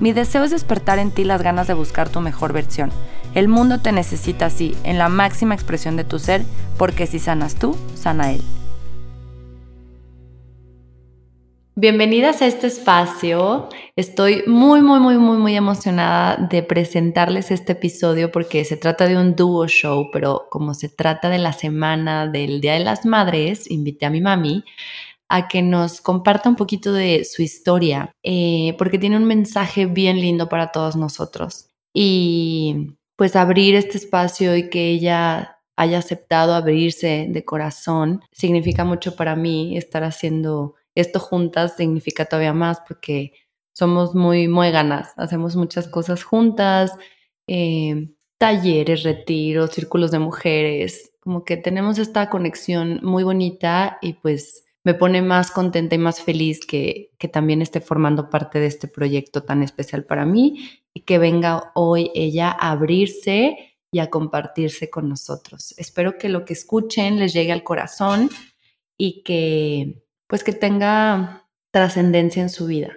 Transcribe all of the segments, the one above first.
Mi deseo es despertar en ti las ganas de buscar tu mejor versión. El mundo te necesita así, en la máxima expresión de tu ser, porque si sanas tú, sana él. Bienvenidas a este espacio. Estoy muy, muy, muy, muy, muy emocionada de presentarles este episodio porque se trata de un dúo show, pero como se trata de la semana del Día de las Madres, invité a mi mami a que nos comparta un poquito de su historia, eh, porque tiene un mensaje bien lindo para todos nosotros. Y pues abrir este espacio y que ella haya aceptado abrirse de corazón significa mucho para mí. Estar haciendo esto juntas significa todavía más porque somos muy ganas, hacemos muchas cosas juntas, eh, talleres, retiros, círculos de mujeres, como que tenemos esta conexión muy bonita y pues me pone más contenta y más feliz que, que también esté formando parte de este proyecto tan especial para mí y que venga hoy ella a abrirse y a compartirse con nosotros. Espero que lo que escuchen les llegue al corazón y que pues que tenga trascendencia en su vida.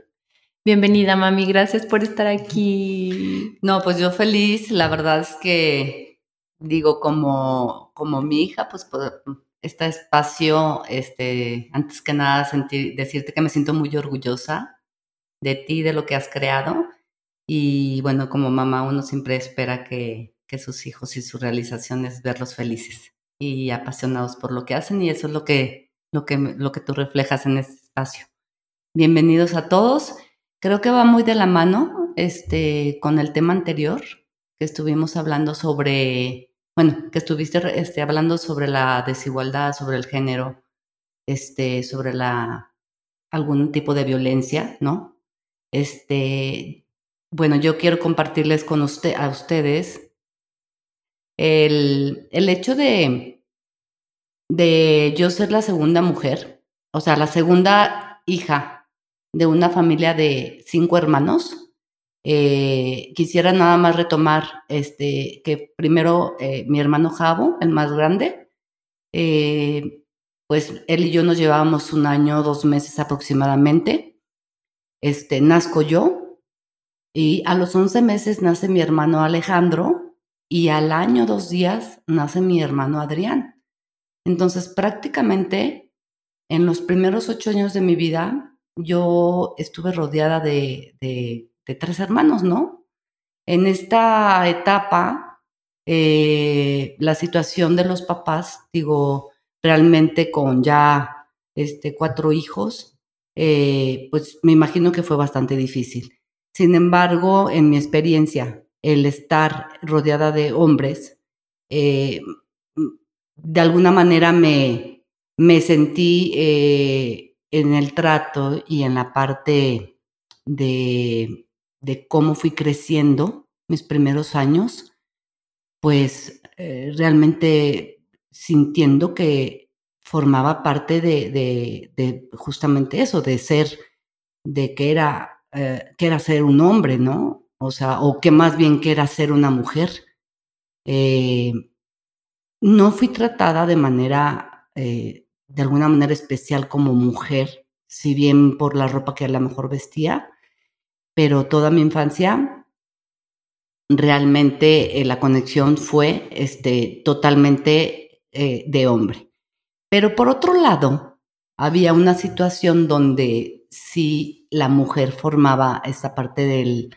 Bienvenida, mami, gracias por estar aquí. No, pues yo feliz, la verdad es que digo como como mi hija, pues este espacio, este, antes que nada, sentir, decirte que me siento muy orgullosa de ti, de lo que has creado. Y bueno, como mamá uno siempre espera que, que sus hijos y sus realizaciones verlos felices y apasionados por lo que hacen y eso es lo que, lo que, lo que tú reflejas en este espacio. Bienvenidos a todos. Creo que va muy de la mano este, con el tema anterior que estuvimos hablando sobre bueno, que estuviste este, hablando sobre la desigualdad, sobre el género, este, sobre la algún tipo de violencia, ¿no? Este, bueno, yo quiero compartirles con usted, a ustedes el, el hecho de, de yo ser la segunda mujer, o sea, la segunda hija de una familia de cinco hermanos, eh, quisiera nada más retomar este, que primero eh, mi hermano Javo, el más grande, eh, pues él y yo nos llevábamos un año, dos meses aproximadamente. Este, nazco yo y a los 11 meses nace mi hermano Alejandro y al año, dos días, nace mi hermano Adrián. Entonces, prácticamente en los primeros ocho años de mi vida, yo estuve rodeada de de tres hermanos, ¿no? En esta etapa, eh, la situación de los papás, digo, realmente con ya este, cuatro hijos, eh, pues me imagino que fue bastante difícil. Sin embargo, en mi experiencia, el estar rodeada de hombres, eh, de alguna manera me, me sentí en el trato y en la parte de de cómo fui creciendo mis primeros años, pues eh, realmente sintiendo que formaba parte de, justamente eso, de ser, de que era, eh, que era ser un hombre, ¿no? O sea, o que más bien que era ser una mujer. Eh, no fui tratada de manera, de alguna manera especial como mujer, si bien por la ropa que a lo mejor vestía, pero toda mi infancia realmente eh, la conexión fue este, totalmente eh, de hombre. Pero por otro lado, había una situación donde sí la mujer formaba esta parte del,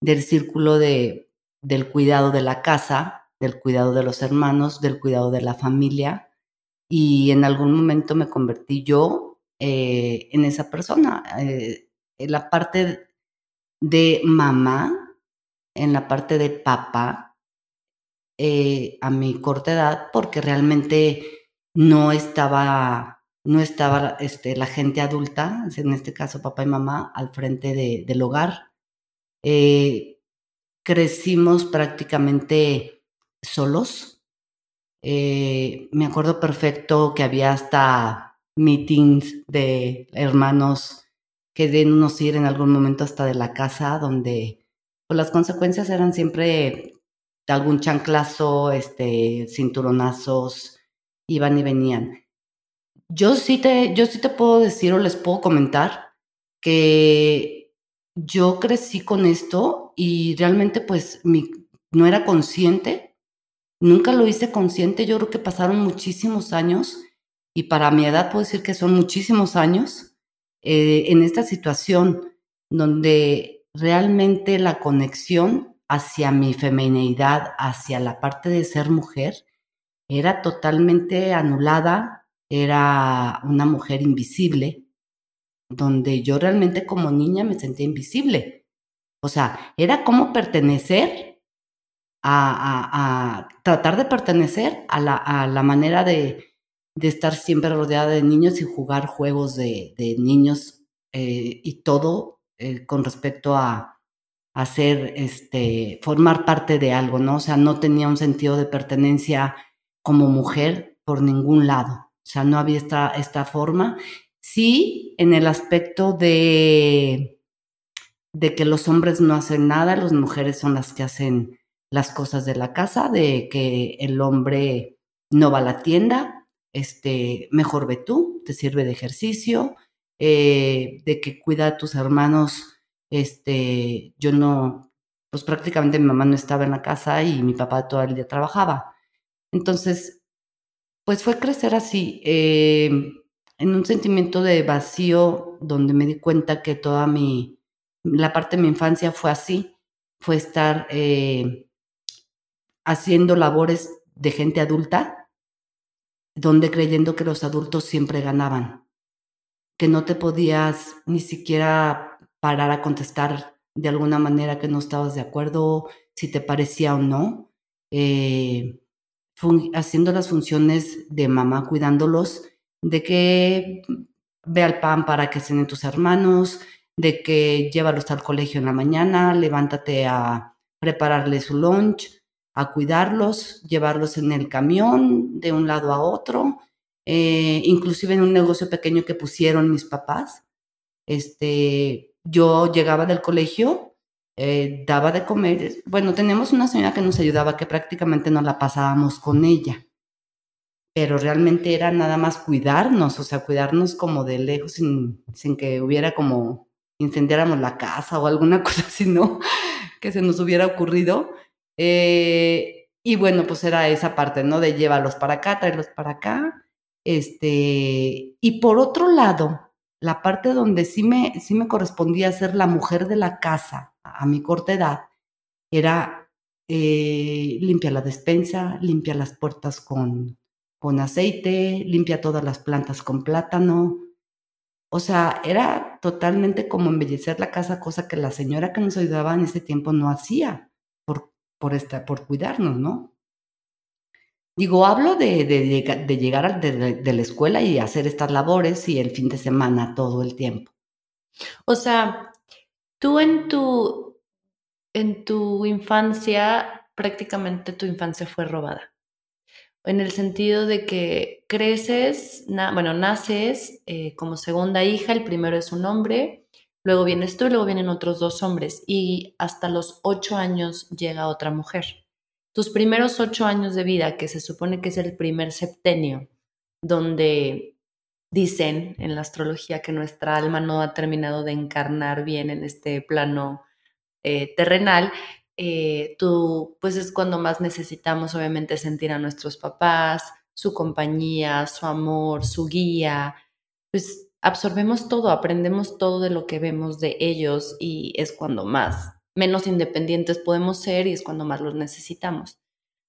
del círculo de, del cuidado de la casa, del cuidado de los hermanos, del cuidado de la familia. Y en algún momento me convertí yo eh, en esa persona. la parte de mamá en la parte de papá eh, a mi corta edad porque realmente no estaba no estaba este, la gente adulta, en este caso papá y mamá, al frente del hogar. Eh, crecimos prácticamente solos. Eh, me acuerdo perfecto que había hasta meetings de hermanos que de unos ir en algún momento hasta de la casa, donde pues, las consecuencias eran siempre algún chanclazo, este, cinturonazos, iban y venían. Yo sí te, yo sí te puedo decir o les puedo comentar que yo crecí con esto y realmente pues mi, no era consciente, nunca lo hice consciente, yo creo que pasaron muchísimos años y para mi edad puedo decir que son muchísimos años eh, en esta situación donde realmente la conexión hacia mi femineidad, hacia la parte de ser mujer, era totalmente anulada, era una mujer invisible, donde yo realmente como niña me sentía invisible. O sea, era como pertenecer a, tratar de pertenecer a la, manera de, estar siempre rodeada de niños y jugar juegos de, niños eh, y todo eh, con respecto a, hacer, este, formar parte de algo, ¿no? O sea, no tenía un sentido de pertenencia como mujer por ningún lado. O sea, no había esta, esta forma. Sí, en el aspecto de, de que los hombres no hacen nada, las mujeres son las que hacen las cosas de la casa, de que el hombre no va a la tienda, este, mejor ve tú, te sirve de ejercicio, eh, de que cuida a tus hermanos este, yo no, pues prácticamente mi mamá no estaba en la casa y mi papá todo el día trabajaba. Entonces, pues fue crecer así, eh, en un sentimiento de vacío, donde me di cuenta que toda mi, la parte de mi infancia fue así, fue estar eh, haciendo labores de gente adulta, donde creyendo que los adultos siempre ganaban, que no te podías ni siquiera parar a contestar de alguna manera que no estabas de acuerdo, si te parecía o no, eh, haciendo las funciones de mamá, cuidándolos, de que ve al pan para que estén tus hermanos, de que llévalos al colegio en la mañana, levántate a prepararles su lunch, a cuidarlos, llevarlos en el camión de un lado a otro, eh, inclusive en un negocio pequeño que pusieron mis papás, este, yo llegaba del colegio, eh, daba de comer. Bueno, tenemos una señora que nos ayudaba que prácticamente no la pasábamos con ella, pero realmente era nada más cuidarnos, o sea, cuidarnos como de lejos sin, sin que hubiera como incendiáramos la casa o alguna cosa así, ¿no? que se nos hubiera ocurrido. Eh, y bueno, pues era esa parte, ¿no? De llevarlos para acá, traerlos para acá. Este, y por otro lado, la parte donde sí me, sí me correspondía ser la mujer de la casa a mi corta edad era eh, limpia la despensa, limpia las puertas con, con aceite, limpia todas las plantas con plátano. O sea, era totalmente como embellecer la casa, cosa que la señora que nos ayudaba en ese tiempo no hacía por, por, cuidarnos, ¿no? Digo, hablo de, de, llegar de, la escuela y hacer estas labores y el fin de semana todo el tiempo. O sea, tú en tu, en tu infancia, prácticamente tu infancia fue robada. En el sentido de que creces, bueno, naces eh, como segunda hija, el primero es un hombre, luego vienes tú luego vienen otros dos hombres y hasta los ocho años llega otra mujer. Tus primeros ocho años de vida, que se supone que es el primer septenio, donde dicen en la astrología que nuestra alma no ha terminado de encarnar bien en este plano eh, terrenal, eh, tú, pues es cuando más necesitamos obviamente sentir a nuestros papás, su compañía, su amor, su guía, pues absorbemos todo, aprendemos todo de lo que vemos de ellos y es cuando más menos independientes podemos ser y es cuando más los necesitamos.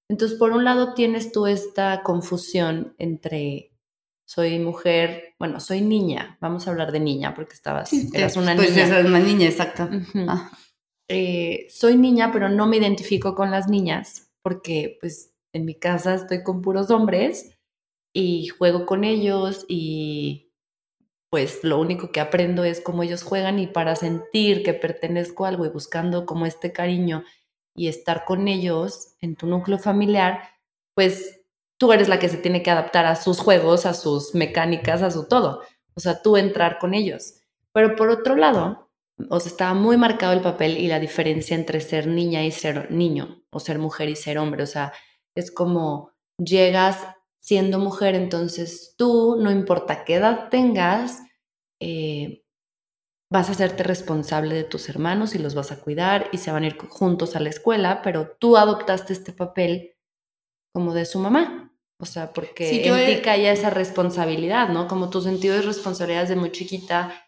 Entonces, por un lado tienes tú esta confusión entre soy mujer, bueno, soy niña, vamos a hablar de niña porque estabas, eras una pues niña. Pues una niña, exacto. Ah. Eh, soy niña, pero no me identifico con las niñas porque pues en mi casa estoy con puros hombres y juego con ellos y pues lo único que aprendo es cómo ellos juegan y para sentir que pertenezco a algo y buscando como este cariño y estar con ellos en tu núcleo familiar, pues tú eres la que se tiene que adaptar a sus juegos, a sus mecánicas, a su todo. O sea, tú entrar con ellos. Pero por otro lado, o sea, estaba muy marcado el papel y la diferencia entre ser niña y ser niño, o ser mujer y ser hombre. O sea, es como llegas siendo mujer, entonces tú, no importa qué edad tengas, eh, vas a hacerte responsable de tus hermanos y los vas a cuidar y se van a ir juntos a la escuela, pero tú adoptaste este papel como de su mamá. O sea, porque sí, en ti caía esa responsabilidad, ¿no? Como tu sentido de responsabilidad desde muy chiquita,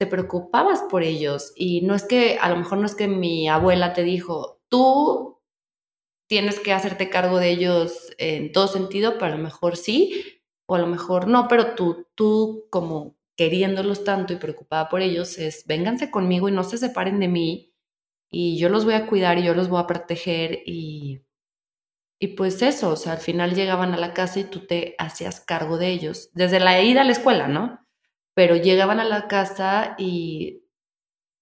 te preocupabas por ellos. Y no es que, a lo mejor no es que mi abuela te dijo, tú tienes que hacerte cargo de ellos en todo sentido, pero a lo mejor sí, o a lo mejor no, pero tú, tú como queriéndolos tanto y preocupada por ellos, es vénganse conmigo y no se separen de mí y yo los voy a cuidar y yo los voy a proteger y y pues eso, o sea, al final llegaban a la casa y tú te hacías cargo de ellos, desde la ida a la escuela, ¿no? Pero llegaban a la casa y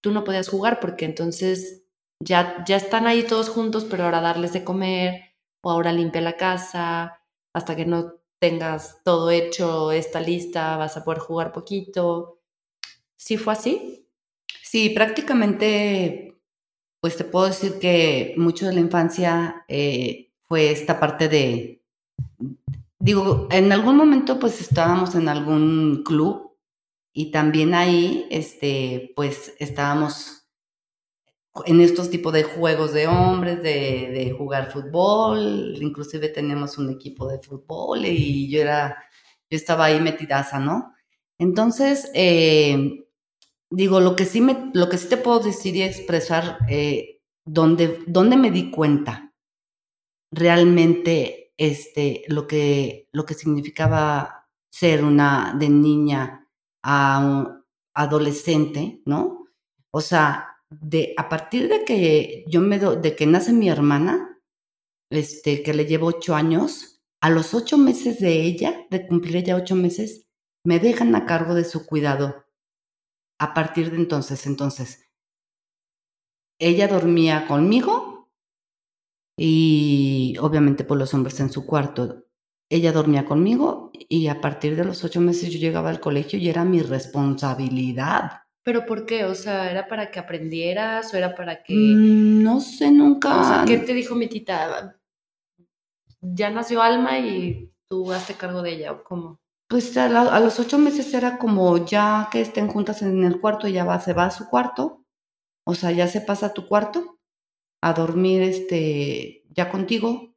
tú no podías jugar porque entonces ya, ya están ahí todos juntos, pero ahora darles de comer o ahora limpia la casa, hasta que no tengas todo hecho, esta lista, vas a poder jugar poquito. ¿Sí fue así? Sí, prácticamente, pues te puedo decir que mucho de la infancia eh, fue esta parte de, digo, en algún momento pues estábamos en algún club y también ahí, este, pues estábamos en estos tipos de juegos de hombres, de, jugar fútbol, inclusive tenemos un equipo de fútbol y yo era, yo estaba ahí metidaza, ¿no? Entonces, eh, digo, lo que sí me, lo que sí te puedo decir y expresar, eh, donde, donde me di cuenta realmente este, lo, que, lo que significaba ser una de niña a un adolescente, ¿no? O sea, de, a partir de que yo me do, de que nace mi hermana, este, que le llevo ocho años, a los ocho meses de ella, de cumplir ya ocho meses, me dejan a cargo de su cuidado. A partir de entonces, entonces, ella dormía conmigo y obviamente por los hombres en su cuarto. Ella dormía conmigo y a partir de los ocho meses yo llegaba al colegio y era mi responsabilidad. ¿Pero por qué? O sea, ¿era para que aprendieras o era para que...? Mm, no sé, nunca. O sea, ¿qué te dijo mi tita? Ya nació Alma y tú hazte cargo de ella, ¿o cómo? Pues a, los ocho meses era como ya que estén juntas en el cuarto, ella va, se va a su cuarto, o sea, ya se pasa a tu cuarto a dormir este, ya contigo,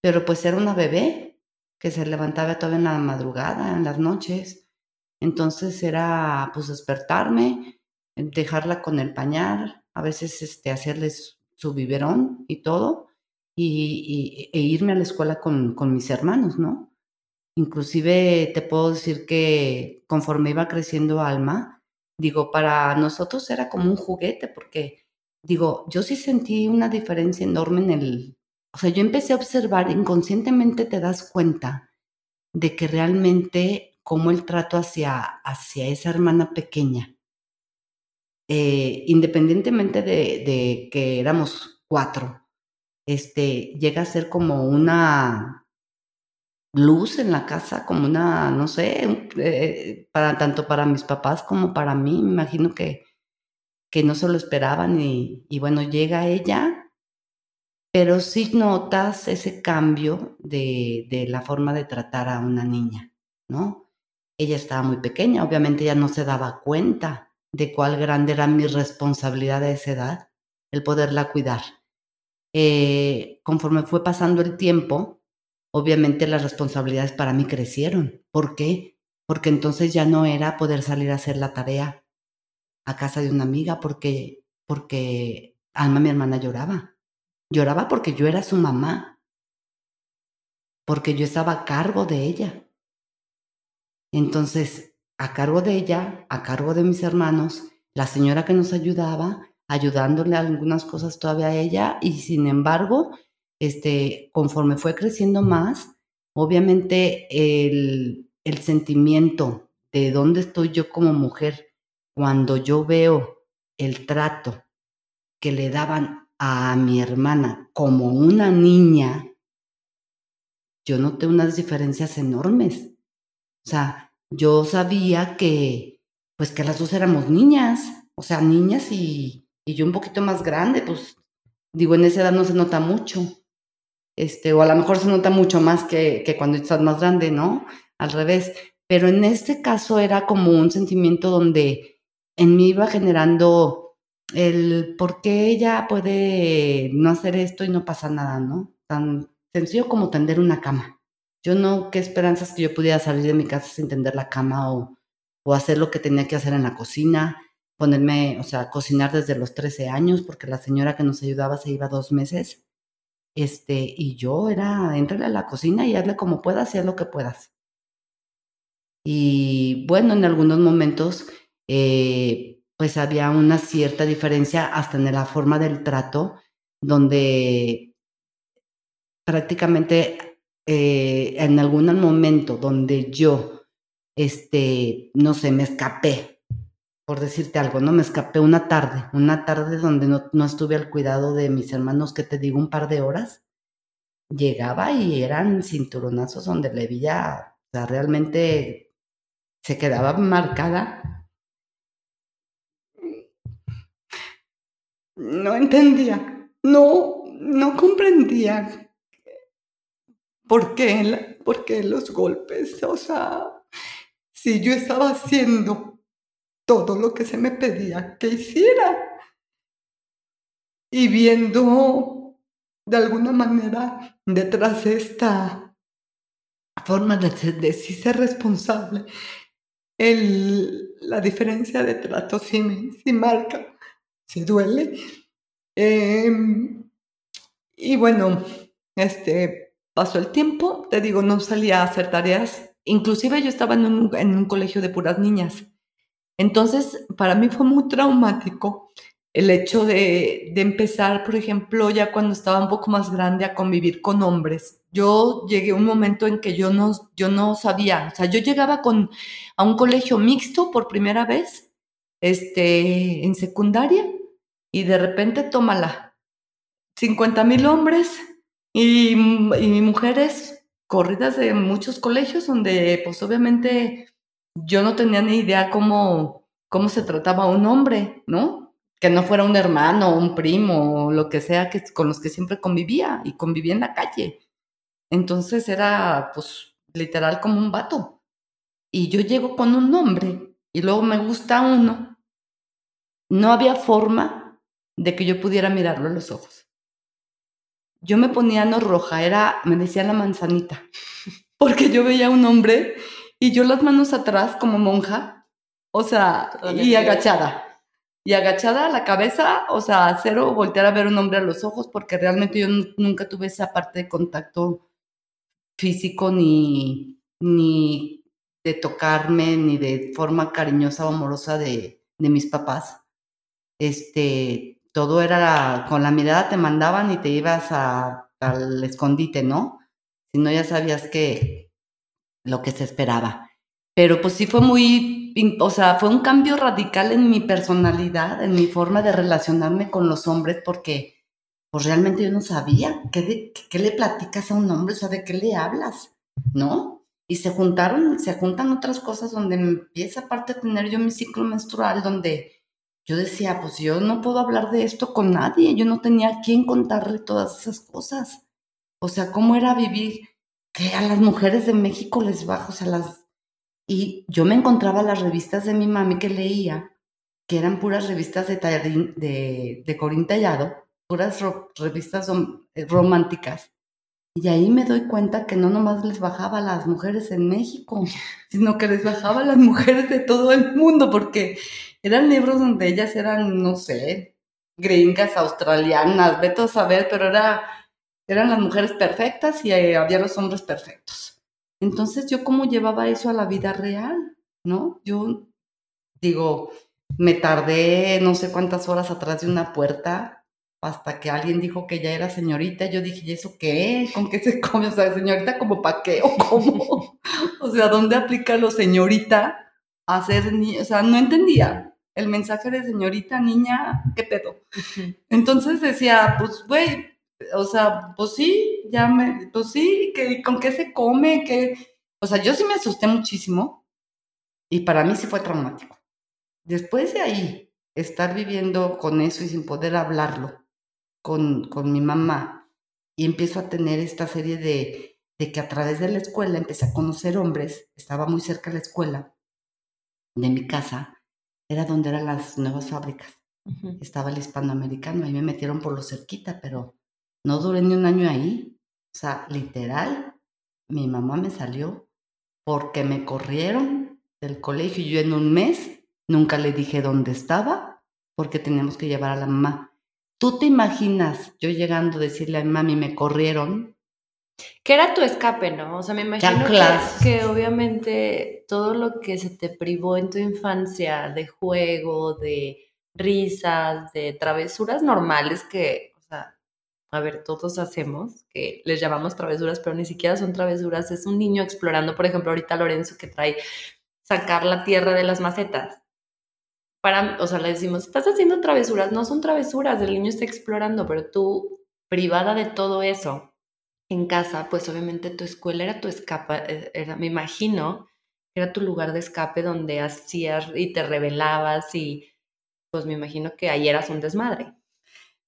pero pues era una bebé que se levantaba todavía en la madrugada, en las noches. Entonces era pues despertarme, dejarla con el pañal, a veces este, hacerles su biberón y todo, y, e irme a la escuela con, con mis hermanos, ¿no? Inclusive te puedo decir que conforme iba creciendo Alma, digo, para nosotros era como un juguete porque digo, yo sí sentí una diferencia enorme en el, o sea, yo empecé a observar, inconscientemente te das cuenta de que realmente como el trato hacia, hacia esa hermana pequeña, eh, independientemente de, que éramos cuatro, este, llega a ser como una luz en la casa, como una, no sé, eh, para, tanto para mis papás como para mí, me imagino que que no se lo esperaban y, bueno, llega ella, pero sí notas ese cambio de, de la forma de tratar a una niña, ¿no? Ella estaba muy pequeña, obviamente ya no se daba cuenta de cuál grande era mi responsabilidad a esa edad, el poderla cuidar. Eh, conforme fue pasando el tiempo, obviamente las responsabilidades para mí crecieron. ¿Por qué? Porque entonces ya no era poder salir a hacer la tarea, a casa de una amiga porque, porque Alma, mi hermana, lloraba. Lloraba porque yo era su mamá, porque yo estaba a cargo de ella. Entonces, a cargo de ella, a cargo de mis hermanos, la señora que nos ayudaba, ayudándole algunas cosas todavía a ella, y sin embargo, este, conforme fue creciendo más, obviamente el, el sentimiento de dónde estoy yo como mujer cuando yo veo el trato que le daban a mi hermana como una niña, yo noté unas diferencias enormes. O sea, yo sabía que, pues que las dos éramos niñas, o sea, niñas y, y yo un poquito más grande, pues digo, en esa edad no se nota mucho. Este, o a lo mejor se nota mucho más que, que cuando estás más grande, ¿no? Al revés. Pero en este caso era como un sentimiento donde en mí iba generando el por qué ella puede no hacer esto y no pasa nada, ¿no? Tan sencillo como tender una cama. Yo no, qué esperanzas que yo pudiera salir de mi casa sin tender la cama o, o hacer lo que tenía que hacer en la cocina, ponerme, o sea, cocinar desde los 13 años, porque la señora que nos ayudaba se iba dos meses. Este, y yo era, entrale a la cocina y hazle como puedas y haz lo que puedas. Y bueno, en algunos momentos, eh, pues había una cierta diferencia hasta en la forma del trato, donde prácticamente eh, en algún momento donde yo, este, no sé, me escapé, por decirte algo, ¿no? Me escapé una tarde, una tarde donde no, no estuve al cuidado de mis hermanos, que te digo, un par de horas. Llegaba y eran cinturonazos donde le veía, o sea, realmente se quedaba marcada. No entendía, no, no comprendía por qué, los golpes, o sea, si yo estaba haciendo todo lo que se me pedía que hiciera y viendo de alguna manera detrás de esta forma de, de sí ser responsable el, la diferencia de trato sí, sí marca, sí duele. Em, y bueno, este, pasó el tiempo, te digo, no salía a hacer tareas. Inclusive yo estaba en un, colegio de puras niñas. Entonces, para mí fue muy traumático el hecho de, de, empezar, por ejemplo, ya cuando estaba un poco más grande a convivir con hombres. Yo llegué a un momento en que yo no, yo no sabía, o sea, yo llegaba con, a un colegio mixto por primera vez, este, en secundaria, y de repente tómala, 50 mil hombres y, y mujeres corridas de muchos colegios donde pues obviamente yo no tenía ni idea cómo, cómo se trataba un hombre, ¿no? que no fuera un hermano, un primo, o lo que sea que, con los que siempre convivía y convivía en la calle. Entonces era, pues, literal como un vato. Y yo llego con un hombre y luego me gusta uno. No había forma de que yo pudiera mirarlo a los ojos. Yo me ponía no roja, era, me decía la manzanita, porque yo veía a un hombre y yo las manos atrás como monja, o sea, y agachada y agachada a la cabeza, o sea, cero voltear a ver un hombre a los ojos, porque realmente yo nunca tuve esa parte de contacto físico ni, ni de tocarme, ni de forma cariñosa o amorosa de, de mis papás. Este, todo era con la mirada te mandaban y te ibas a, al escondite, ¿no? Si no, ya sabías que lo que se esperaba. Pero pues sí fue muy o sea, fue un cambio radical en mi personalidad, en mi forma de relacionarme con los hombres, porque pues realmente yo no sabía qué, qué le platicas a un hombre, o sea, de qué le hablas, ¿no? Y se juntaron, se juntan otras cosas donde empieza aparte a tener yo mi ciclo menstrual, donde yo decía, pues yo no puedo hablar de esto con nadie, yo no tenía quién contarle todas esas cosas. O sea, ¿cómo era vivir que a las mujeres de México les bajo, o sea, las y yo me encontraba las revistas de mi mami que leía, que eran puras revistas de, de, de Corín Tallado, puras revistas eh, románticas. Y ahí me doy cuenta que no nomás les bajaba a las mujeres en México, sino que les bajaba a las mujeres de todo el mundo, porque eran libros donde ellas eran, no sé, gringas, australianas, vete a saber, pero era, eran las mujeres perfectas y eh, había los hombres perfectos. Entonces, ¿yo cómo llevaba eso a la vida real? ¿No? Yo digo, me tardé no sé cuántas horas atrás de una puerta hasta que alguien dijo que ya era señorita. Yo dije, ¿y eso qué? ¿Con qué se come? O sea, señorita, ¿como pa' qué? ¿O cómo? o sea, ¿dónde aplica lo señorita a ser niña, o sea, no entendía el mensaje de señorita, niña, ¿qué pedo? Entonces decía, pues, güey, o sea, pues sí, ya me, pues sí, que, ¿con qué se come? que O sea, yo sí me asusté muchísimo y para mí sí fue traumático. Después de ahí, estar viviendo con eso y sin poder hablarlo con, con mi mamá, y empiezo a tener esta serie de, de que a través de la escuela empecé a conocer hombres, estaba muy cerca de la escuela de mi casa, era donde eran las nuevas fábricas. Estaba el hispanoamericano, ahí me metieron por lo cerquita, pero no duré ni un año ahí. O sea, literal, mi mamá me salió porque me corrieron del colegio y yo en un mes nunca le dije dónde estaba porque teníamos que llevar a la mamá. ¿Tú te imaginas yo llegando a decirle a mi mami me corrieron? Que era tu escape, ¿no? O sea, me imagino que, que, obviamente todo lo que se te privó en tu infancia de juego, de risas, de travesuras normales que a ver, todos hacemos, que les llamamos travesuras, pero ni siquiera son travesuras, es un niño explorando, por ejemplo, ahorita Lorenzo que trae sacar la tierra de las macetas. Para, o sea, le decimos, estás haciendo travesuras, no son travesuras, el niño está explorando, pero tú, privada de todo eso, en casa, pues obviamente tu escuela era tu escape, eh, era, me imagino, era tu lugar de escape donde hacías y te rebelabas y pues me imagino que ahí eras un desmadre.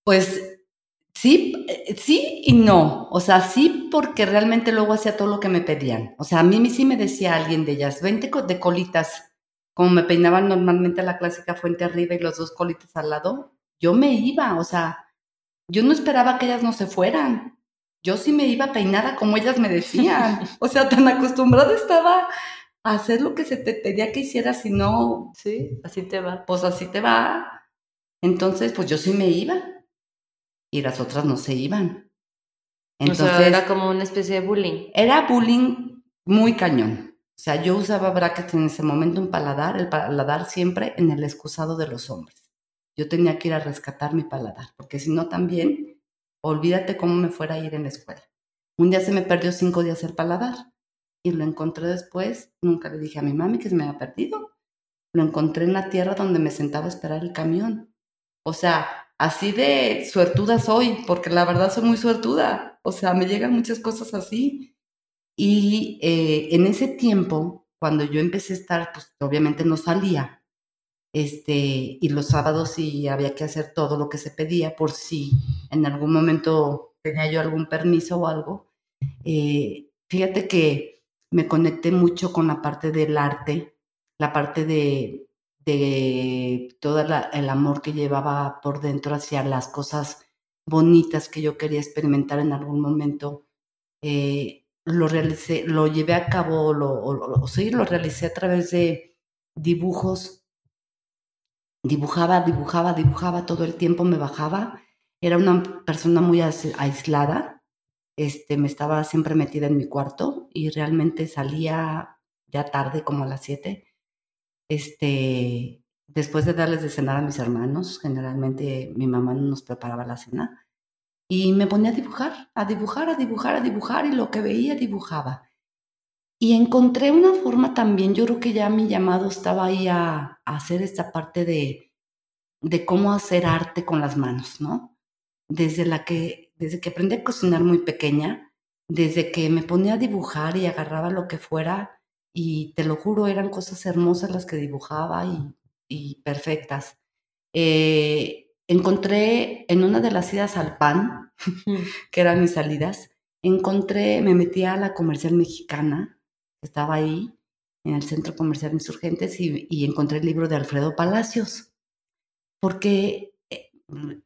Pues Sí, eh, sí y no. O sea, sí porque realmente luego hacía todo lo que me pedían. O sea, a mí sí me decía alguien de ellas, vente de colitas, como me peinaban normalmente la clásica fuente arriba y los dos colitas al lado, yo me iba, o sea, yo no esperaba que ellas no se fueran. Yo sí me iba peinada como ellas me decían. O sea, tan acostumbrada estaba a hacer lo que se te pedía que hiciera, si no... Sí, así te va. Pues así te va. Entonces, pues yo sí me iba y las otras no se iban. Entonces, era como una especie de bullying. Era bullying muy cañón. O sea, yo usaba brackets en ese momento, un paladar, el paladar siempre en el excusado de los hombres. Yo tenía que ir a rescatar mi paladar, porque si no también, olvídate cómo me fuera a ir en la escuela. Un día se me perdió cinco días el paladar y lo encontré después. Nunca le dije a mi mami que se me había perdido. Lo encontré en la tierra donde me sentaba a esperar el camión. O sea, así de suertuda soy, porque la verdad soy muy suertuda. O sea, me llegan muchas cosas así. Y eh, en ese tiempo, cuando yo empecé a estar, pues obviamente no salía. Este, y los sábados sí había que hacer todo lo que se pedía por si en algún momento tenía yo algún permiso o algo. Eh, fíjate que me conecté mucho con la parte del arte, la parte de, de todo el amor que llevaba por dentro hacia las cosas bonitas que yo quería experimentar en algún momento. Eh, lo realicé, lo llevé a cabo, lo, sí, lo realicé a través de dibujos. Dibujaba, dibujaba, dibujaba todo el tiempo, me bajaba. Era una persona muy aislada. Este, me estaba siempre metida en mi cuarto y realmente salía ya tarde, como a las 7, este, después de darles de cenar a mis hermanos, generalmente mi mamá nos preparaba la cena, y me ponía a dibujar, a dibujar, a dibujar, a dibujar, y lo que veía dibujaba. Y encontré una forma también, yo creo que ya mi llamado estaba ahí a, hacer esta parte de, de cómo hacer arte con las manos, ¿no? Desde la que, desde que aprendí a cocinar muy pequeña, desde que me ponía a dibujar y agarraba lo que fuera, y te lo juro, eran cosas hermosas las que dibujaba y, perfectas. Eh, encontré en una de las idas al PAN, que eran mis salidas, encontré, me metí a la comercial mexicana, estaba ahí, en el centro comercial Insurgentes, y, y encontré el libro de Alfredo Palacios, porque eh,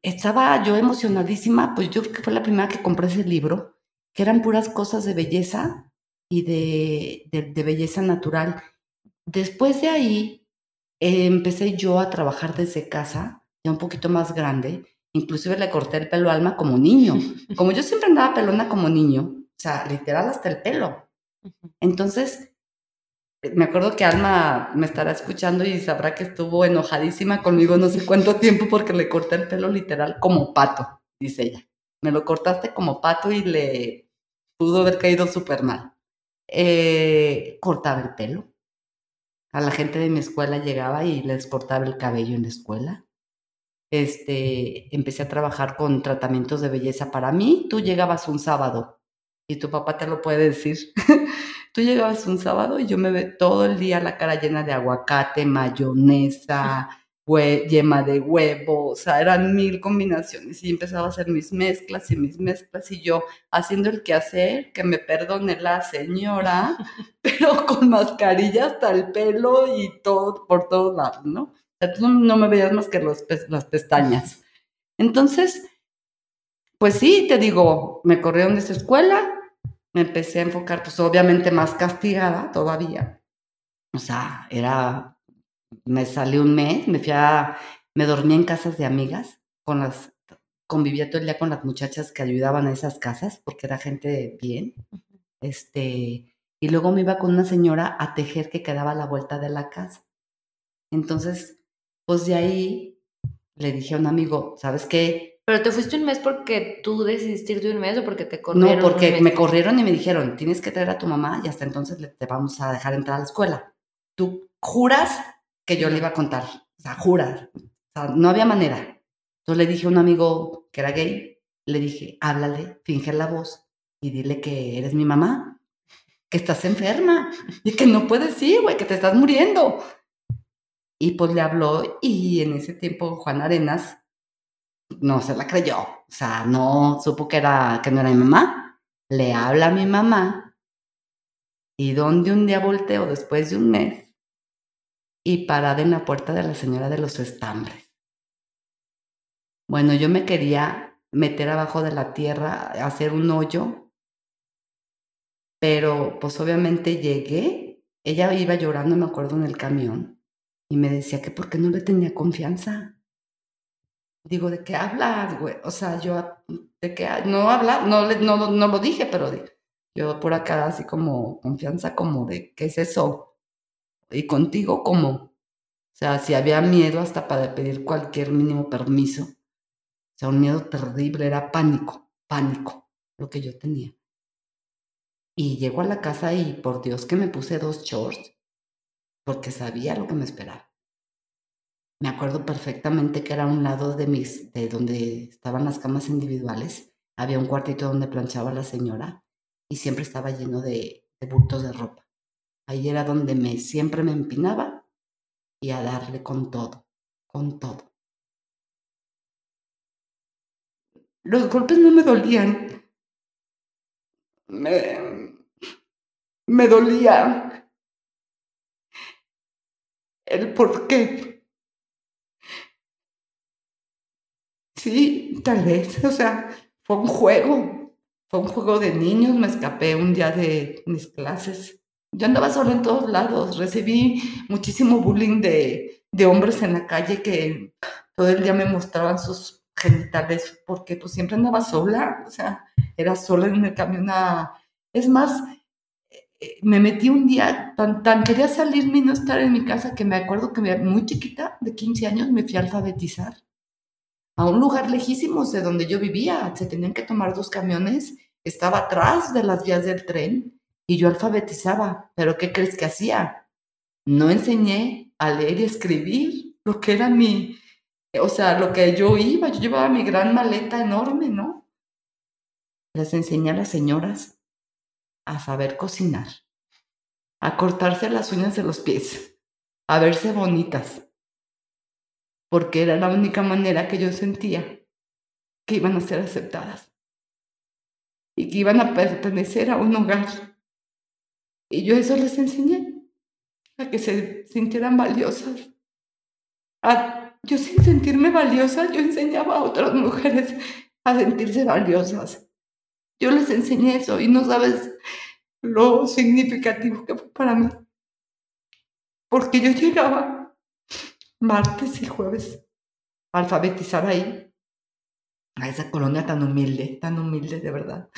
estaba yo emocionadísima, pues yo creo que fue la primera que compré ese libro, que eran puras cosas de belleza y de, belleza natural. Después de ahí, eh, empecé yo a trabajar desde casa, ya un poquito más grande. Inclusive le corté el pelo a Alma como niño. Como yo siempre andaba pelona como niño, o sea, literal hasta el pelo. Entonces, me acuerdo que Alma me estará escuchando y sabrá que estuvo enojadísima conmigo no sé cuánto tiempo porque le corté el pelo literal como pato, dice ella. Me lo cortaste como pato y le pudo haber caído súper mal. Eh, cortaba el pelo. A la gente de mi escuela llegaba y les cortaba el cabello en la escuela. Este, empecé a trabajar con tratamientos de belleza para mí. Tú llegabas un sábado y tu papá te lo puede decir. tú llegabas un sábado y yo me ve todo el día la cara llena de aguacate, mayonesa, yema de huevo, o sea, eran mil combinaciones y empezaba a hacer mis mezclas y mis mezclas y yo haciendo el quehacer, que me perdone la señora, pero con mascarilla hasta el pelo y todo por todos lados, ¿no? O sea, tú no me veías más que los, las pestañas. Entonces, pues sí, te digo, me corrieron de esa escuela, me empecé a enfocar, pues obviamente más castigada todavía. O sea, era, me salí un mes, me fui a, me dormí en casas de amigas, con las, convivía todo el día con las muchachas que ayudaban a esas casas, porque era gente bien. Este, y luego me iba con una señora a tejer que quedaba a la vuelta de la casa. Entonces, pues de ahí le dije a un amigo, ¿sabes qué? ¿Pero te fuiste un mes porque tú decidiste ir de un mes o porque te corrieron? No, porque me corrieron y me dijeron, tienes que traer a tu mamá y hasta entonces te vamos a dejar entrar a la escuela. Tú juras que yo le iba a contar. O sea, juras. O sea, no había manera. Entonces le dije a un amigo que era gay, le dije, háblale, finge la voz y dile que eres mi mamá, que estás enferma y que no puedes ir, güey, que te estás muriendo. Y pues le habló y en ese tiempo Juan Arenas no se la creyó. O sea, no supo que, era, que no era mi mamá. Le habla a mi mamá. Y donde un día volteo después de un mes y parada en la puerta de la señora de los estambres. Bueno, yo me quería meter abajo de la tierra, hacer un hoyo, pero pues obviamente llegué. Ella iba llorando, me acuerdo, en el camión y me decía que por qué no le tenía confianza digo, ¿de qué hablas, güey? O sea, yo, ¿de qué? No hablar, no, no, no lo dije, pero yo por acá así como confianza, como de, ¿qué es eso? Y contigo, como, o sea, si había miedo hasta para pedir cualquier mínimo permiso, o sea, un miedo terrible, era pánico, pánico, lo que yo tenía. Y llego a la casa y por Dios que me puse dos shorts, porque sabía lo que me esperaba. Me acuerdo perfectamente que era un lado de mis, de donde estaban las camas individuales. Había un cuartito donde planchaba la señora y siempre estaba lleno de, bultos de ropa. Ahí era donde me siempre me empinaba y a darle con todo, con todo. Los golpes no me dolían. Me, me dolía el por qué. Sí, tal vez, o sea, fue un juego, fue un juego de niños, me escapé un día de mis clases. Yo andaba sola en todos lados, recibí muchísimo bullying de, de hombres en la calle que todo el día me mostraban sus genitales porque pues siempre andaba sola, o sea, era sola en el camión. Es más, me metí un día, tan, tan quería salirme y no estar en mi casa que me acuerdo que muy chiquita, de 15 años, me fui a alfabetizar a un lugar lejísimo de donde yo vivía. Se tenían que tomar dos camiones. Estaba atrás de las vías del tren y yo alfabetizaba. Pero ¿qué crees que hacía? No enseñé a leer y escribir lo que era mi, o sea, lo que yo iba. Yo llevaba mi gran maleta enorme, ¿no? Les enseñé a las señoras a saber cocinar, a cortarse las uñas de los pies, a verse bonitas, porque era la única manera que yo sentía que iban a ser aceptadas y que iban a pertenecer a un hogar. Y yo eso les enseñé, a que se sintieran valiosas. A, yo sin sentirme valiosa, yo enseñaba a otras mujeres a sentirse valiosas. Yo les enseñé eso y no sabes lo significativo que fue para mí. Porque yo llegaba martes y jueves alfabetizar ahí, a esa colonia tan humilde, tan humilde de verdad.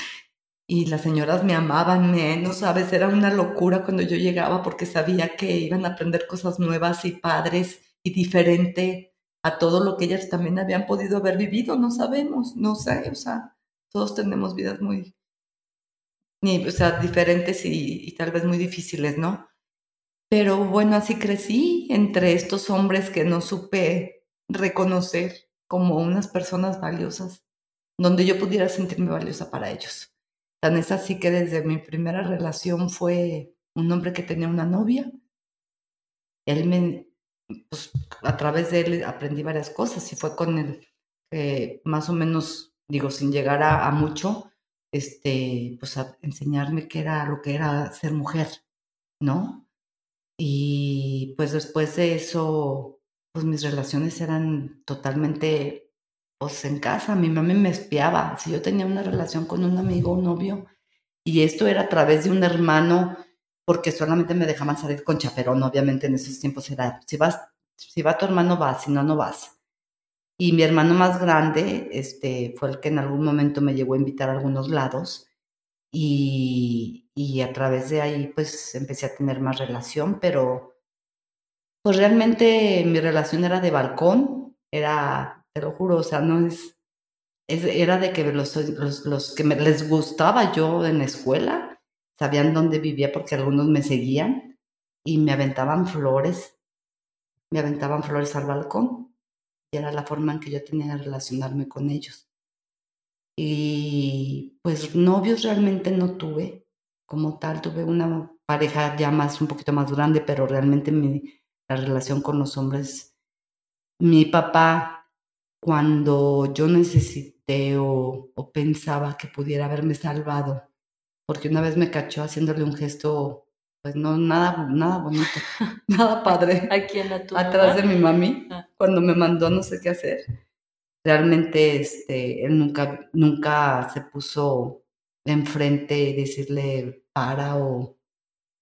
Y las señoras me amaban, me, no sabes, era una locura cuando yo llegaba porque sabía que iban a aprender cosas nuevas y padres y diferente a todo lo que ellas también habían podido haber vivido, no sabemos, no sé, o sea, todos tenemos vidas muy, o sea, diferentes y, y tal vez muy difíciles, ¿no? Pero bueno, así crecí entre estos hombres que no supe reconocer como unas personas valiosas, donde yo pudiera sentirme valiosa para ellos. Tan es así que desde mi primera relación fue un hombre que tenía una novia. Él me, pues, a través de él aprendí varias cosas y fue con él, más o menos, digo, sin llegar a, mucho, este, pues a enseñarme qué era lo que era ser mujer, ¿no? Y pues después de eso, pues mis relaciones eran totalmente, pues en casa, mi mamá me espiaba, si yo tenía una relación con un amigo un novio, y esto era a través de un hermano, porque solamente me dejaban salir con chaperón, obviamente en esos tiempos era, si vas, si va tu hermano vas, si no, no vas. Y mi hermano más grande este, fue el que en algún momento me llegó a invitar a algunos lados y, y a través de ahí pues empecé a tener más relación, pero pues realmente mi relación era de balcón, era, te lo juro, o sea, no es, era de que los, los, los que me, les gustaba yo en la escuela, sabían dónde vivía porque algunos me seguían y me aventaban flores, me aventaban flores al balcón era la forma en que yo tenía de relacionarme con ellos. Y pues novios realmente no tuve, como tal, tuve una pareja ya más, un poquito más grande, pero realmente mi, la relación con los hombres, mi papá, cuando yo necesité o pensaba que pudiera haberme salvado, porque una vez me cachó haciéndole un gesto, pues no, nada, nada bonito, nada padre. ¿A quién? ¿A tu Atrás de mi mami, Ah. cuando me mandó no sé qué hacer. Realmente, este, él nunca, nunca se puso enfrente y decirle para o,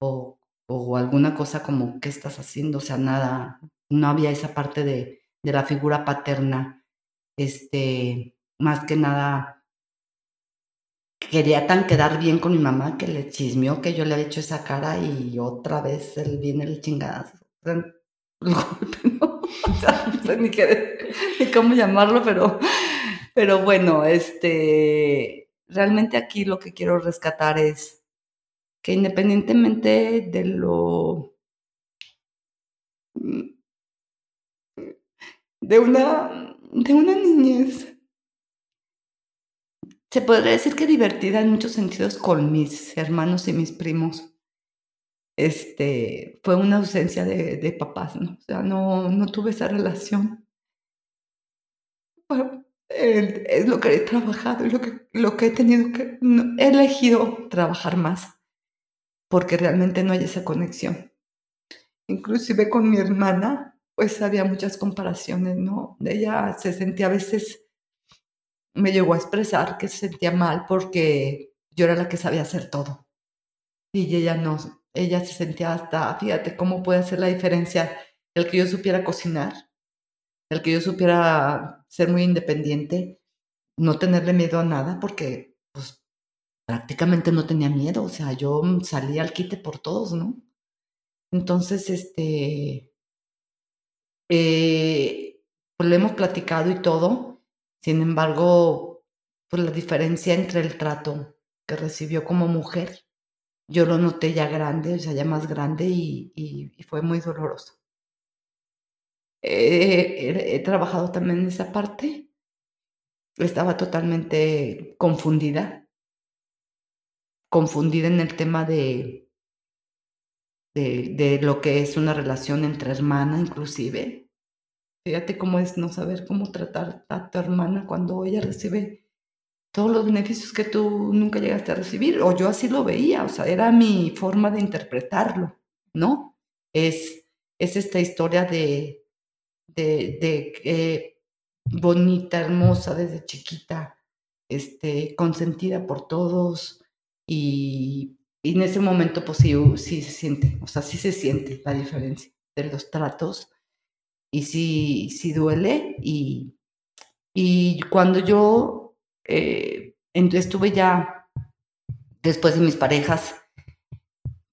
o, o alguna cosa como, ¿qué estás haciendo? O sea, nada, no había esa parte de, de la figura paterna. Este, más que nada, quería tan quedar bien con mi mamá que le chismeó que yo le había hecho esa cara y otra vez él viene el chingadazo. ¿no? Sé ni, qué, ni cómo llamarlo, pero, pero bueno, este, realmente aquí lo que quiero rescatar es que independientemente de lo de una de una niñez se podría decir que divertida en muchos sentidos con mis hermanos y mis primos. Este, fue una ausencia de, papás, ¿no? O sea, no, no tuve esa relación. Bueno, es lo que he trabajado, lo que, lo que he tenido que, no, he elegido trabajar más, porque realmente no hay esa conexión. Inclusive con mi hermana, pues había muchas comparaciones, ¿no? Ella se sentía a veces me llegó a expresar que se sentía mal porque yo era la que sabía hacer todo. Y ella no, ella se sentía hasta, fíjate cómo puede hacer la diferencia el que yo supiera cocinar, el que yo supiera ser muy independiente, no tenerle miedo a nada, porque pues prácticamente no tenía miedo, o sea, yo salía al quite por todos, ¿no? Entonces, este, eh, pues le hemos platicado y todo, sin embargo, pues la diferencia entre el trato que recibió como mujer, yo lo noté ya grande, o sea, ya más grande y, fue muy doloroso. He, he, trabajado también en esa parte. Estaba totalmente confundida, confundida en el tema de, de, de lo que es una relación entre hermana, inclusive Fíjate cómo es no saber cómo tratar a tu hermana cuando ella recibe todos los beneficios que tú nunca llegaste a recibir, o yo así lo veía, o sea, era mi forma de interpretarlo, ¿no? Es, es esta historia de, de, bonita, hermosa desde chiquita, este, consentida por todos, y, y en ese momento, pues sí, sí se siente, o sea, sí se siente la diferencia de los tratos y sí, sí duele. Y, y cuando yo eh, estuve ya después de mis parejas,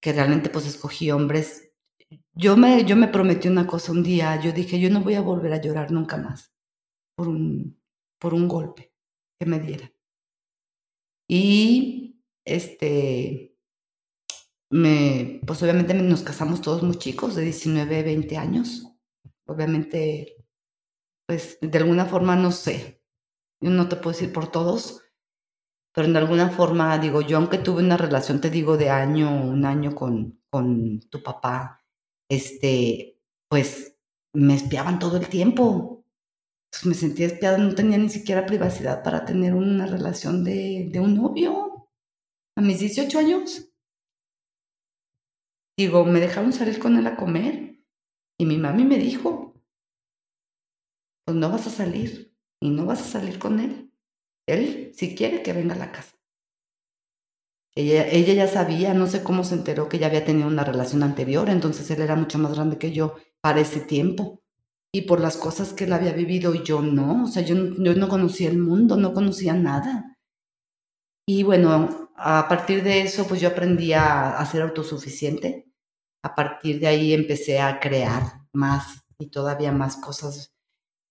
que realmente pues escogí hombres, yo me, yo me prometí una cosa un día, yo dije, yo no voy a volver a llorar nunca más por un, por un golpe que me diera. Y este, me, pues obviamente nos casamos todos muy chicos, de 19, 20 años. Obviamente, pues de alguna forma, no sé, yo no te puedo decir por todos, pero de alguna forma, digo, yo aunque tuve una relación, te digo, de año, un año con, con tu papá, este, pues me espiaban todo el tiempo. Pues, me sentía espiada, no tenía ni siquiera privacidad para tener una relación de, de un novio a mis 18 años. Digo, me dejaron salir con él a comer y mi mami me dijo, pues no vas a salir y no vas a salir con él. Él, si quiere, que venga a la casa. Ella, ella ya sabía, no sé cómo se enteró que ya había tenido una relación anterior, entonces él era mucho más grande que yo para ese tiempo. Y por las cosas que él había vivido y yo no, o sea, yo, yo no conocía el mundo, no conocía nada. Y bueno, a partir de eso, pues yo aprendí a, a ser autosuficiente a partir de ahí empecé a crear más y todavía más cosas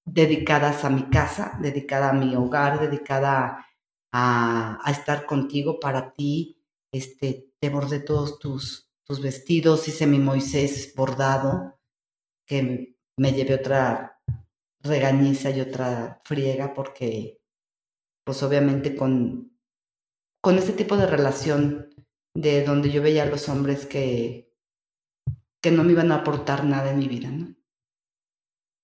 dedicadas a mi casa, dedicada a mi hogar, dedicada a, estar contigo para ti. Este, te bordé todos tus, tus vestidos, hice mi Moisés bordado, que me llevé otra regañiza y otra friega porque, pues obviamente con, con este tipo de relación de donde yo veía a los hombres que que no me iban a aportar nada en mi vida, ¿no?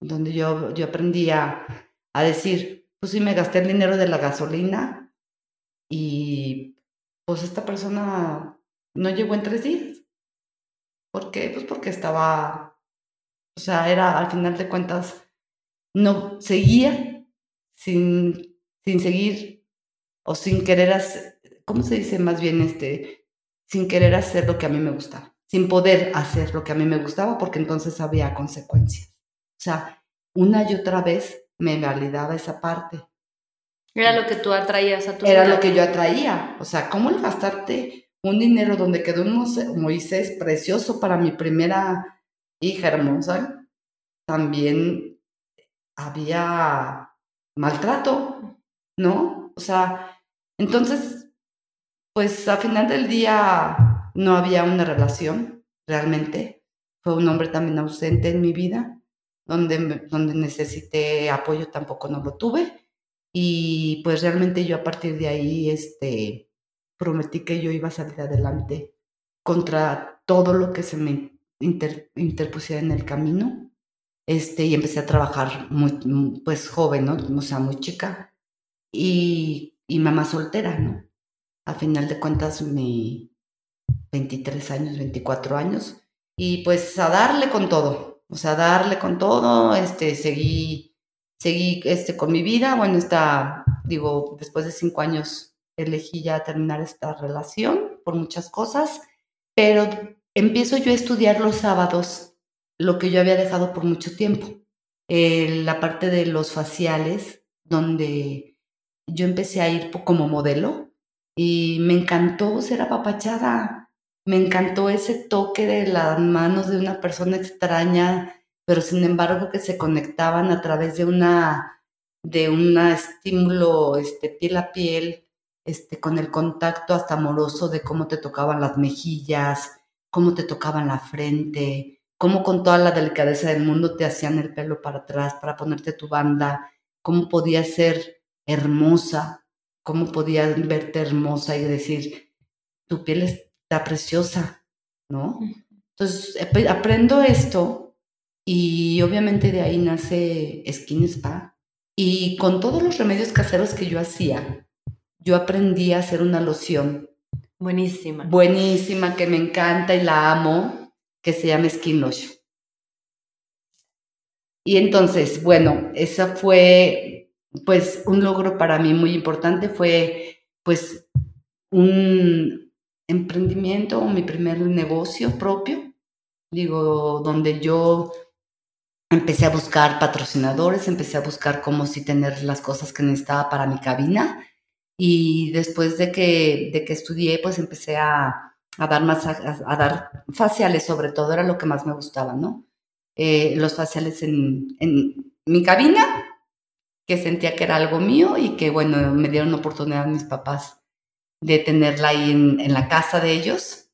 Donde yo, yo aprendí a, decir, pues sí, me gasté el dinero de la gasolina y pues esta persona no llegó en tres días. ¿Por qué? Pues porque estaba, o sea, era al final de cuentas, no seguía sin, sin seguir o sin querer hacer, ¿cómo se dice más bien este? Sin querer hacer lo que a mí me gustaba sin poder hacer lo que a mí me gustaba porque entonces había consecuencias. O sea, una y otra vez me validaba esa parte. Era lo que tú atraías a tu Era lo que yo atraía. O sea, ¿cómo el gastarte un dinero donde quedó un Moisés precioso para mi primera hija hermosa? También había maltrato, ¿no? O sea, entonces, pues a final del día no había una relación realmente. Fue un hombre también ausente en mi vida, donde, donde necesité apoyo tampoco no lo tuve. Y pues realmente yo a partir de ahí este, prometí que yo iba a salir adelante contra todo lo que se me interpusiera en el camino. Este, y empecé a trabajar muy, pues joven, ¿no? O sea, muy chica. Y, y mamá soltera, ¿no? A final de cuentas, mi, 23 años, 24 años, y pues a darle con todo, o sea, a darle con todo, este, seguí, seguí este, con mi vida, bueno, está, digo, después de cinco años elegí ya terminar esta relación por muchas cosas, pero empiezo yo a estudiar los sábados lo que yo había dejado por mucho tiempo, eh, la parte de los faciales, donde yo empecé a ir como modelo y me encantó ser apapachada, me encantó ese toque de las manos de una persona extraña, pero sin embargo que se conectaban a través de una de un estímulo este, piel a piel, este, con el contacto hasta amoroso de cómo te tocaban las mejillas, cómo te tocaban la frente, cómo con toda la delicadeza del mundo te hacían el pelo para atrás para ponerte tu banda, cómo podías ser hermosa, cómo podías verte hermosa y decir, tu piel es preciosa, ¿no? Entonces aprendo esto y obviamente de ahí nace Skin Spa. Y con todos los remedios caseros que yo hacía, yo aprendí a hacer una loción. Buenísima. Buenísima, que me encanta y la amo, que se llama Skin Lotion. Y entonces, bueno, esa fue pues un logro para mí muy importante, fue pues un, emprendimiento o mi primer negocio propio, digo, donde yo empecé a buscar patrocinadores, empecé a buscar cómo sí tener las cosas que necesitaba para mi cabina y después de que, de que estudié, pues empecé a, a dar masajes, a dar faciales sobre todo, era lo que más me gustaba, ¿no? Eh, los faciales en, en mi cabina, que sentía que era algo mío y que, bueno, me dieron oportunidad mis papás de tenerla ahí en, la casa de ellos.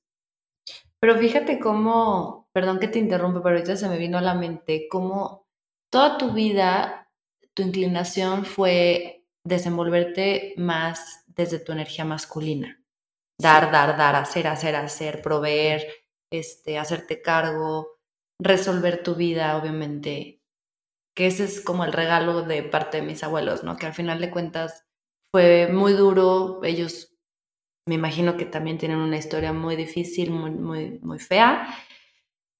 Pero fíjate cómo, perdón que te interrumpa, pero ahorita se me vino a la mente, cómo toda tu vida tu inclinación fue desenvolverte más desde tu energía masculina. Dar, dar, dar, hacer, hacer, hacer, proveer, este, hacerte cargo, resolver tu vida, obviamente. Que ese es como el regalo de parte de mis abuelos, ¿no? Que al final de cuentas fue muy duro. Ellos, me imagino que también tienen una historia muy difícil, muy, muy, muy fea,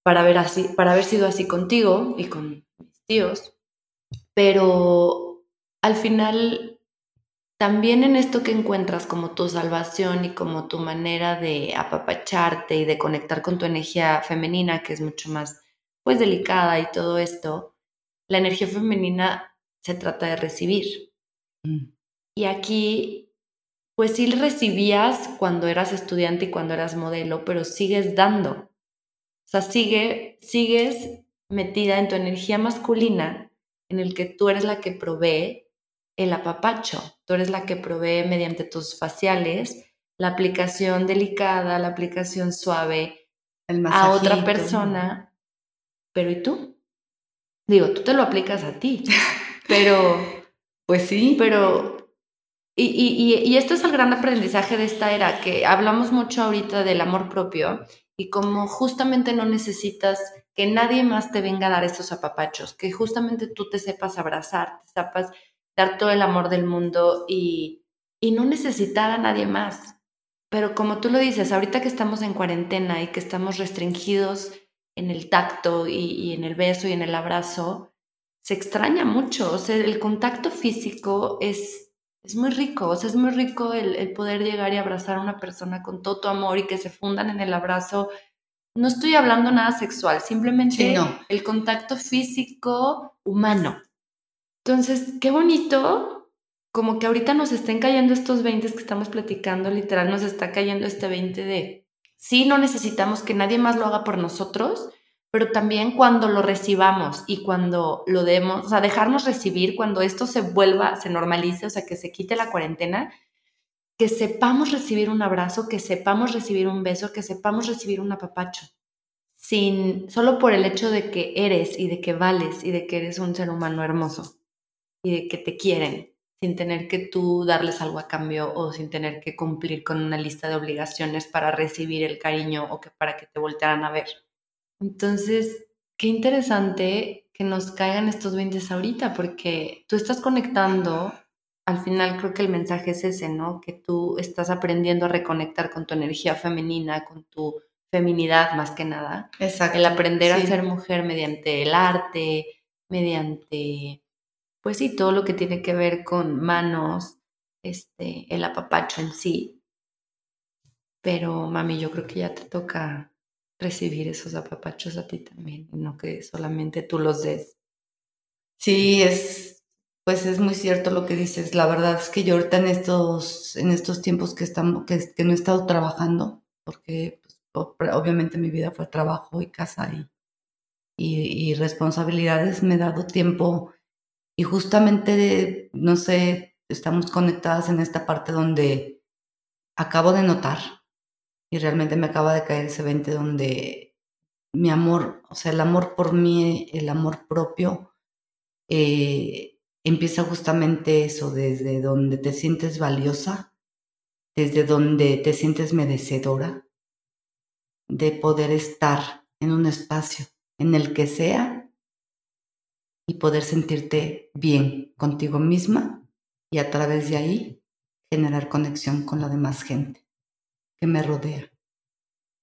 para haber, así, para haber sido así contigo y con mis tíos. Pero al final también en esto que encuentras como tu salvación y como tu manera de apapacharte y de conectar con tu energía femenina, que es mucho más pues delicada y todo esto, la energía femenina se trata de recibir. Mm. Y aquí, pues sí recibías cuando eras estudiante y cuando eras modelo, pero sigues dando. O sea, sigue, sigues metida en tu energía masculina, en el que tú eres la que provee el apapacho. Tú eres la que provee mediante tus faciales la aplicación delicada, la aplicación suave a otra persona. Pero ¿y tú? Digo, tú te lo aplicas a ti, pero... pues sí. Pero... Y, y, y, esto es el gran aprendizaje de esta era, que hablamos mucho ahorita del amor propio y como justamente no necesitas que nadie más te venga a dar esos apapachos, que justamente tú te sepas abrazar, te sepas dar todo el amor del mundo y, y no necesitar a nadie más. Pero como tú lo dices, ahorita que estamos en cuarentena y que estamos restringidos en el tacto y, en el beso y en el abrazo, se extraña mucho. O sea, el contacto físico es, es muy rico. O sea, es muy rico el, poder llegar y abrazar a una persona con todo tu amor y que se fundan en el abrazo. No estoy hablando nada sexual, simplemente el contacto físico humano. Entonces, qué bonito, como que ahorita nos estén cayendo estos 20 que estamos platicando, literal nos está cayendo este 20 de, sí, no necesitamos que nadie más lo haga por nosotros, pero también cuando lo recibamos y cuando lo demos, o sea, dejarnos recibir, cuando esto se vuelva, se normalice, o sea, que se quite la cuarentena, que sepamos recibir un abrazo, que sepamos recibir un beso, que sepamos recibir un apapacho, sin, solo por el hecho de que eres y de que vales y de que eres un ser humano hermoso y de que te quieren sin tener que tú darles algo a cambio o sin tener que cumplir con una lista de obligaciones para recibir el cariño o que para que te voltearan a ver. Entonces, qué interesante que nos caigan estos 20 ahorita porque tú estás conectando, al final creo que el mensaje es ese, ¿no? Que tú estás aprendiendo a reconectar con tu energía femenina, con tu feminidad más que nada. Exacto. El aprender a ser mujer mediante el arte, mediante pues sí, todo lo que tiene que ver con manos, este, el apapacho en sí. Pero mami, yo creo que ya te toca recibir esos apapachos a ti también, no que solamente tú los des. Sí, es, pues es muy cierto lo que dices. La verdad es que yo ahorita en estos, en estos tiempos que, estamos, que, que no he estado trabajando, porque pues, obviamente mi vida fue trabajo y casa y, y, y responsabilidades, me he dado tiempo y justamente, no sé, estamos conectadas en esta parte donde acabo de notar y realmente me acaba de caer ese 20 donde mi amor, o sea, el amor por mí, el amor propio, eh, empieza justamente eso, desde donde te sientes valiosa, desde donde te sientes merecedora de poder estar en un espacio en el que sea y poder sentirte bien contigo misma y a través de ahí generar conexión con la demás gente que me rodea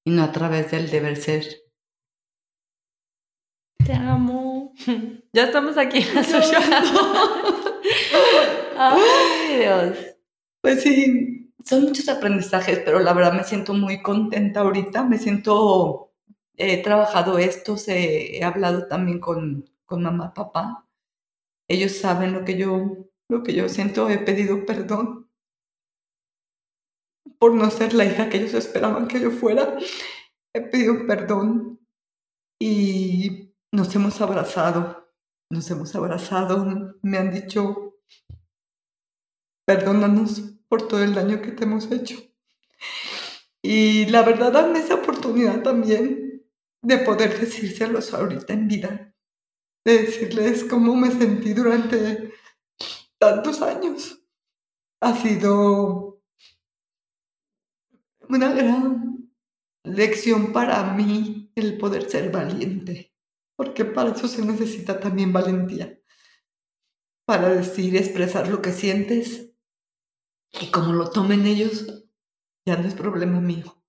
y no a través del deber ser. Te amo. Ya estamos aquí en Ay, Dios. Pues sí, son muchos aprendizajes, pero la verdad me siento muy contenta ahorita. Me siento, he trabajado esto, he hablado también con, con mamá, papá. Ellos saben lo que yo, lo que yo siento. He pedido perdón por no ser la hija que ellos esperaban que yo fuera. He pedido perdón y nos hemos abrazado. Nos hemos abrazado. Me han dicho, perdónanos por todo el daño que te hemos hecho. Y la verdad, dame esa oportunidad también de poder decírselos ahorita en vida, de decirles cómo me sentí durante tantos años. Ha sido una gran lección para mí el poder ser valiente, porque para eso se necesita también valentía, para decir, expresar lo que sientes y como lo tomen ellos, ya no es problema mío.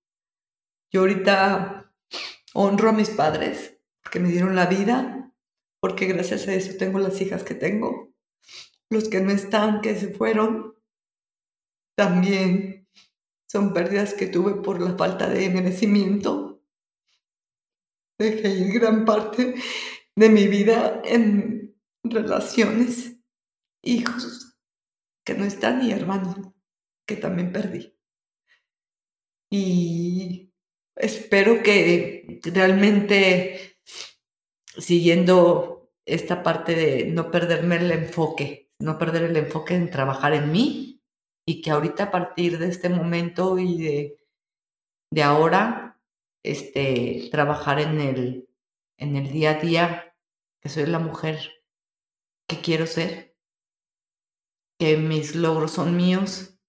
Yo ahorita honro a mis padres porque me dieron la vida, porque gracias a eso tengo las hijas que tengo. Los que no están, que se fueron, también son pérdidas que tuve por la falta de merecimiento. Dejé ir gran parte de mi vida en relaciones, hijos que no están y hermanos que también perdí. Y espero que realmente siguiendo esta parte de no perderme el enfoque, no perder el enfoque en trabajar en mí y que ahorita a partir de este momento y de, de ahora, este, trabajar en el, en el día a día, que soy la mujer que quiero ser, que mis logros son míos,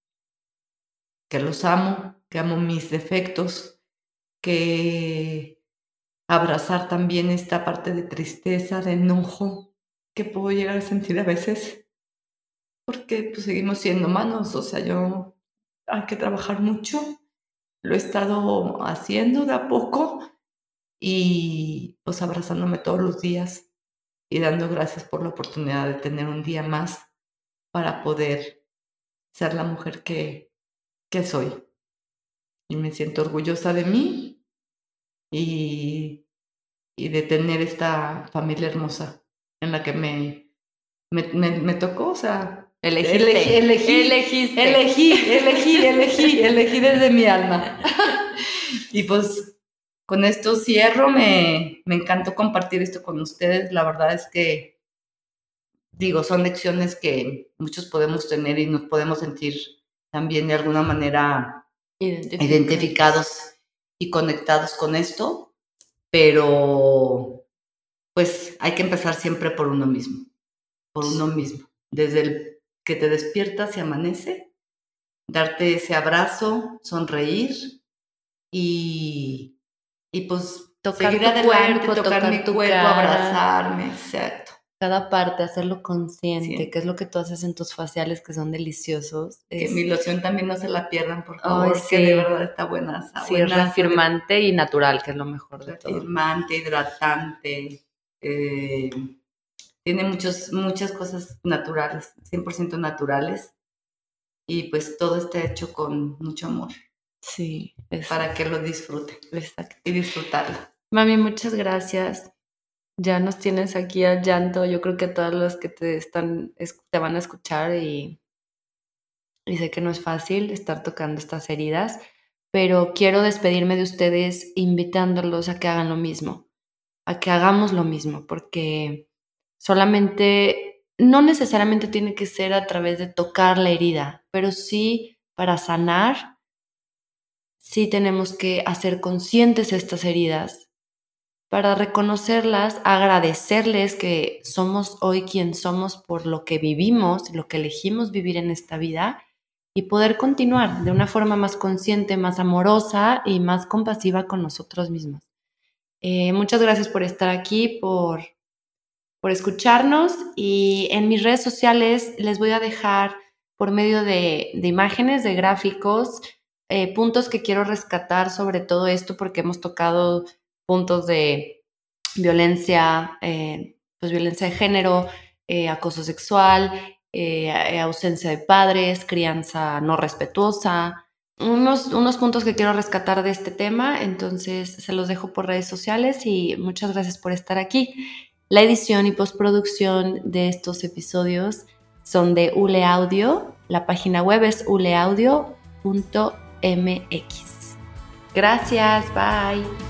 que los amo, que amo mis defectos, que abrazar también esta parte de tristeza, de enojo que puedo llegar a sentir a veces, porque pues, seguimos siendo humanos, o sea, yo hay que trabajar mucho, lo he estado haciendo de a poco y pues abrazándome todos los días y dando gracias por la oportunidad de tener un día más para poder ser la mujer que, que soy. Y me siento orgullosa de mí y, y de tener esta familia hermosa en la que me, me, me, tocó, o sea, elegí, elegí, elegí, elegí, elegí, elegí, elegí desde mi alma. y pues con esto cierro, me, me encantó compartir esto con ustedes. La verdad es que, digo, son lecciones que muchos podemos tener y nos podemos sentir también de alguna manera identificados y conectados con esto, pero pues hay que empezar siempre por uno mismo, por uno mismo, desde el que te despiertas y amanece, darte ese abrazo, sonreír y, y pues tocar seguir tu cuerpo, tocar, mi cuerpo, abrazarme, exacto cada parte, hacerlo consciente, que es lo que tú haces en tus faciales que son deliciosos. Que mi loción también no se la pierdan, por favor, que de verdad está buena. sí, es reafirmante y natural, que es lo mejor de todo. Reafirmante, hidratante, eh, tiene muchos, muchas cosas naturales, 100% naturales, y pues todo está hecho con mucho amor. Sí. Para que lo disfruten. Exacto. Y disfrutarlo. Mami, muchas gracias ya nos tienes aquí al llanto. Yo creo que todos los que te están te van a escuchar y, y sé que no es fácil estar tocando estas heridas, pero quiero despedirme de ustedes invitándolos a que hagan lo mismo, a que hagamos lo mismo, porque solamente, no necesariamente tiene que ser a través de tocar la herida, pero sí para sanar, sí tenemos que hacer conscientes estas heridas para reconocerlas, agradecerles que somos hoy quien somos por lo que vivimos, lo que elegimos vivir en esta vida y poder continuar de una forma más consciente, más amorosa y más compasiva con nosotros mismos. Eh, muchas gracias por estar aquí, por, por escucharnos y en mis redes sociales les voy a dejar por medio de, imágenes, de gráficos, eh, puntos que quiero rescatar sobre todo esto porque hemos tocado puntos de violencia, eh, pues violencia de género, eh, acoso sexual, eh, ausencia de padres, crianza no respetuosa, unos, unos puntos que quiero rescatar de este tema, entonces se los dejo por redes sociales y muchas gracias por estar aquí. La edición y postproducción de estos episodios son de Ule Audio, la página web es uleaudio.mx. Gracias, bye.